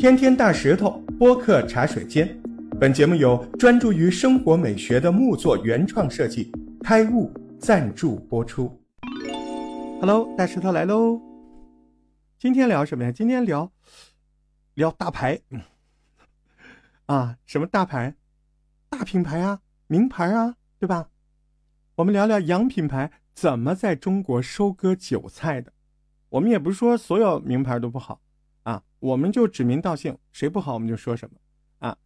天天大石头播客茶水间，本节目由专注于生活美学的木作原创设计开悟赞助播出。Hello，大石头来喽！今天聊什么呀？今天聊聊大牌啊，什么大牌？大品牌啊，名牌啊，对吧？我们聊聊洋品牌怎么在中国收割韭菜的。我们也不是说所有名牌都不好。啊，我们就指名道姓，谁不好我们就说什么啊。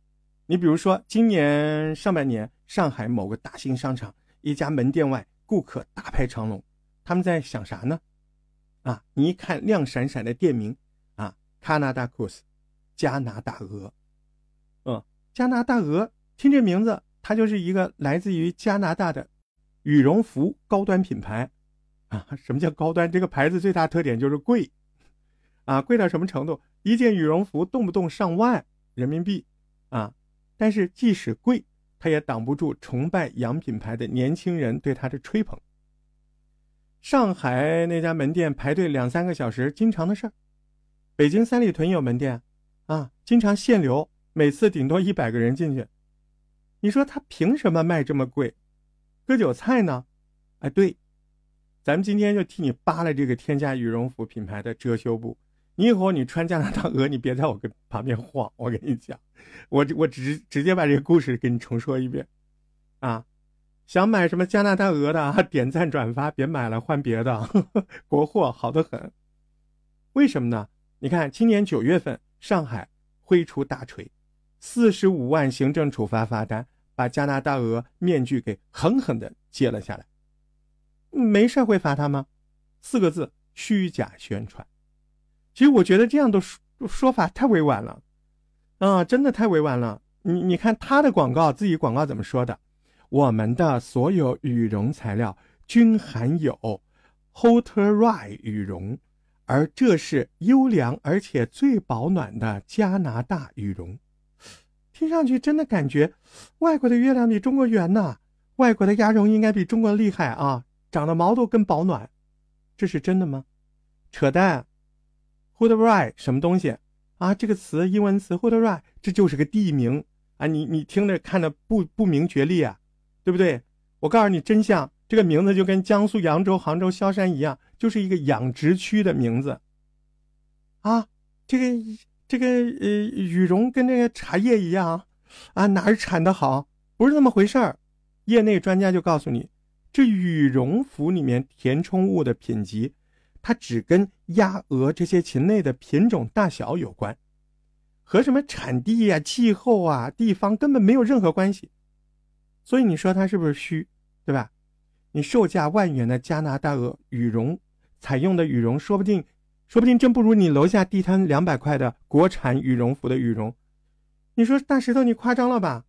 你比如说，今年上半年，上海某个大型商场一家门店外，顾客大排长龙，他们在想啥呢？啊，你一看亮闪闪的店名啊，Canada Goose，加拿大鹅，嗯，加拿大鹅，听这名字，它就是一个来自于加拿大的羽绒服高端品牌啊。什么叫高端？这个牌子最大特点就是贵。啊，贵到什么程度？一件羽绒服动不动上万人民币，啊！但是即使贵，它也挡不住崇拜洋品牌的年轻人对它的吹捧。上海那家门店排队两三个小时，经常的事儿。北京三里屯有门店，啊，经常限流，每次顶多一百个人进去。你说他凭什么卖这么贵？割韭菜呢？哎，对，咱们今天就替你扒了这个天价羽绒服品牌的遮羞布。你以后你穿加拿大鹅，你别在我跟旁边晃。我跟你讲，我我直直接把这个故事给你重说一遍，啊，想买什么加拿大鹅的，点赞转发，别买了，换别的，国货好的很。为什么呢？你看，今年九月份，上海挥出大锤，四十五万行政处罚罚单，把加拿大鹅面具给狠狠的揭了下来。没事会罚他吗？四个字：虚假宣传。其实我觉得这样的说说法太委婉了，啊，真的太委婉了。你你看他的广告，自己广告怎么说的？我们的所有羽绒材料均含有 Hoterai 羽绒，而这是优良而且最保暖的加拿大羽绒。听上去真的感觉，外国的月亮比中国圆呐，外国的鸭绒应该比中国厉害啊，长的毛都更保暖。这是真的吗？扯淡！Hoodry 什么东西啊？这个词英文词 Hoodry，这就是个地名啊！你你听着看着不不明觉厉啊，对不对？我告诉你真相，这个名字就跟江苏扬州、杭州萧山一样，就是一个养殖区的名字啊！这个这个呃羽绒跟这个茶叶一样啊，哪儿产的好？不是那么回事儿。业内专家就告诉你，这羽绒服里面填充物的品级。它只跟鸭鹅这些禽类的品种大小有关，和什么产地呀、气候啊、地方根本没有任何关系。所以你说它是不是虚，对吧？你售价万元的加拿大鹅羽绒，采用的羽绒说不定，说不定真不如你楼下地摊两百块的国产羽绒服的羽绒。你说大石头，你夸张了吧？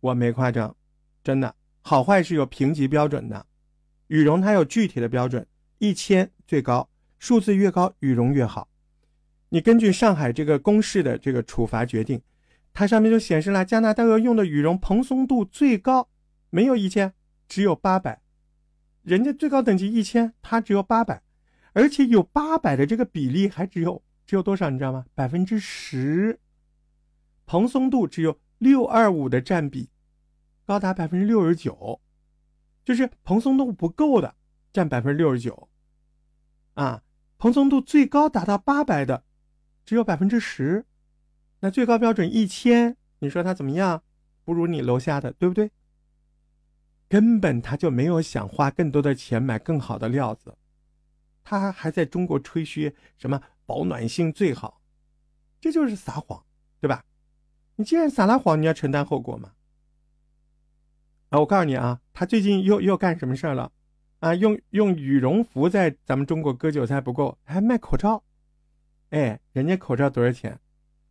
我没夸张，真的，好坏是有评级标准的，羽绒它有具体的标准，一千最高。数字越高，羽绒越好。你根据上海这个公示的这个处罚决定，它上面就显示了加拿大鹅用的羽绒蓬松度最高，没有一千，只有八百。人家最高等级一千，它只有八百，而且有八百的这个比例还只有只有多少？你知道吗？百分之十，蓬松度只有六二五的占比，高达百分之六十九，就是蓬松度不够的占百分之六十九，啊。蓬松度最高达到八百的，只有百分之十，那最高标准一千，你说它怎么样？不如你楼下的，对不对？根本他就没有想花更多的钱买更好的料子，他还在中国吹嘘什么保暖性最好，这就是撒谎，对吧？你既然撒了谎，你要承担后果嘛。啊，我告诉你啊，他最近又又干什么事儿了？啊，用用羽绒服在咱们中国割韭菜不够，还卖口罩。哎，人家口罩多少钱？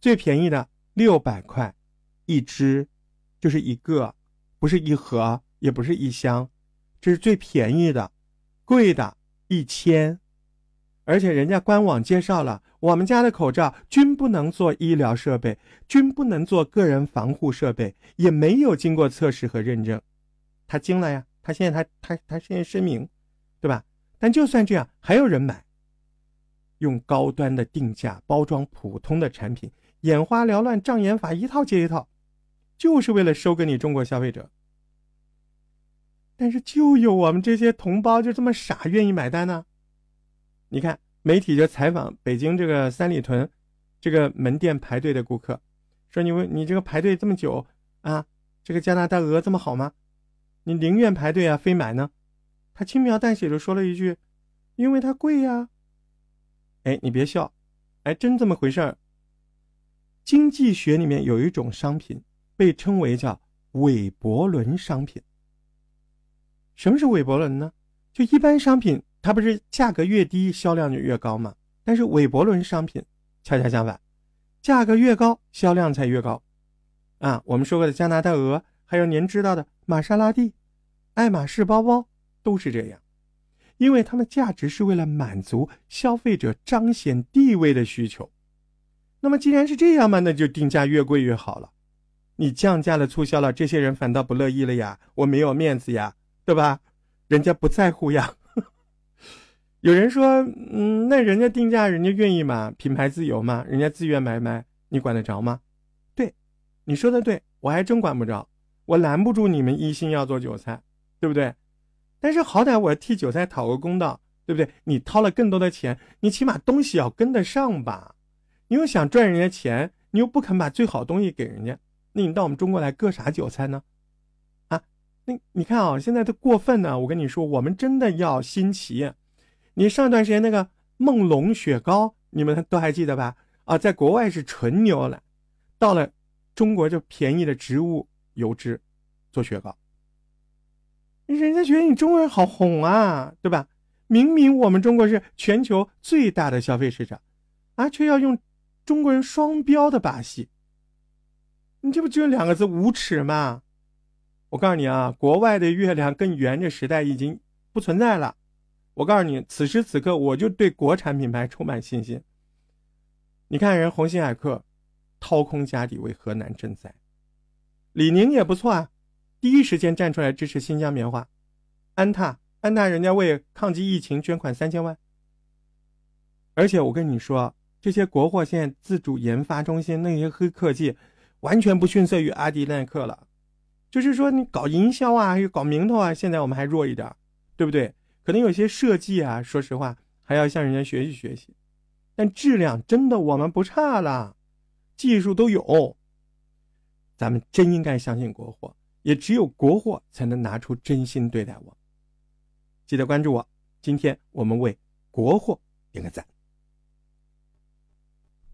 最便宜的六百块一只，就是一个，不是一盒，也不是一箱，这是最便宜的。贵的一千，而且人家官网介绍了，我们家的口罩均不能做医疗设备，均不能做个人防护设备，也没有经过测试和认证。他惊了呀！他现在他他他现在声明，对吧？但就算这样，还有人买。用高端的定价包装普通的产品，眼花缭乱、障眼法一套接一套，就是为了收割你中国消费者。但是就有我们这些同胞就这么傻，愿意买单呢？你看媒体就采访北京这个三里屯这个门店排队的顾客，说你问你这个排队这么久啊，这个加拿大鹅这么好吗？你宁愿排队啊，非买呢？他轻描淡写的说了一句：“因为它贵呀。”哎，你别笑，哎，真这么回事儿。经济学里面有一种商品被称为叫韦伯伦商品。什么是韦伯伦呢？就一般商品，它不是价格越低销量就越高吗？但是韦伯伦商品恰恰相反，价格越高销量才越高。啊，我们说过的加拿大鹅，还有您知道的玛莎拉蒂、爱马仕包包，都是这样。因为它们价值是为了满足消费者彰显地位的需求，那么既然是这样嘛，那就定价越贵越好了。你降价了、促销了，这些人反倒不乐意了呀，我没有面子呀，对吧？人家不在乎呀。有人说，嗯，那人家定价，人家愿意嘛，品牌自由嘛，人家自愿买卖，你管得着吗？对，你说的对，我还真管不着，我拦不住你们一心要做韭菜，对不对？但是好歹我替韭菜讨个公道，对不对？你掏了更多的钱，你起码东西要跟得上吧？你又想赚人家钱，你又不肯把最好东西给人家，那你到我们中国来割啥韭菜呢？啊，那你看啊，现在都过分呢。我跟你说，我们真的要新奇。你上段时间那个梦龙雪糕，你们都还记得吧？啊，在国外是纯牛奶，到了中国就便宜的植物油脂做雪糕。人家觉得你中国人好红啊，对吧？明明我们中国是全球最大的消费市场，啊，却要用中国人双标的把戏。你这不就两个字无耻吗？我告诉你啊，国外的月亮更圆的时代已经不存在了。我告诉你，此时此刻我就对国产品牌充满信心。你看人鸿星尔克掏空家底为河南赈灾，李宁也不错啊。第一时间站出来支持新疆棉花，安踏，安踏人家为抗击疫情捐款三千万。而且我跟你说，这些国货现在自主研发中心那些黑科技，完全不逊色于阿迪耐克了。就是说你搞营销啊，又搞名头啊，现在我们还弱一点，对不对？可能有些设计啊，说实话还要向人家学习学习，但质量真的我们不差了，技术都有，咱们真应该相信国货。也只有国货才能拿出真心对待我。记得关注我，今天我们为国货点个赞。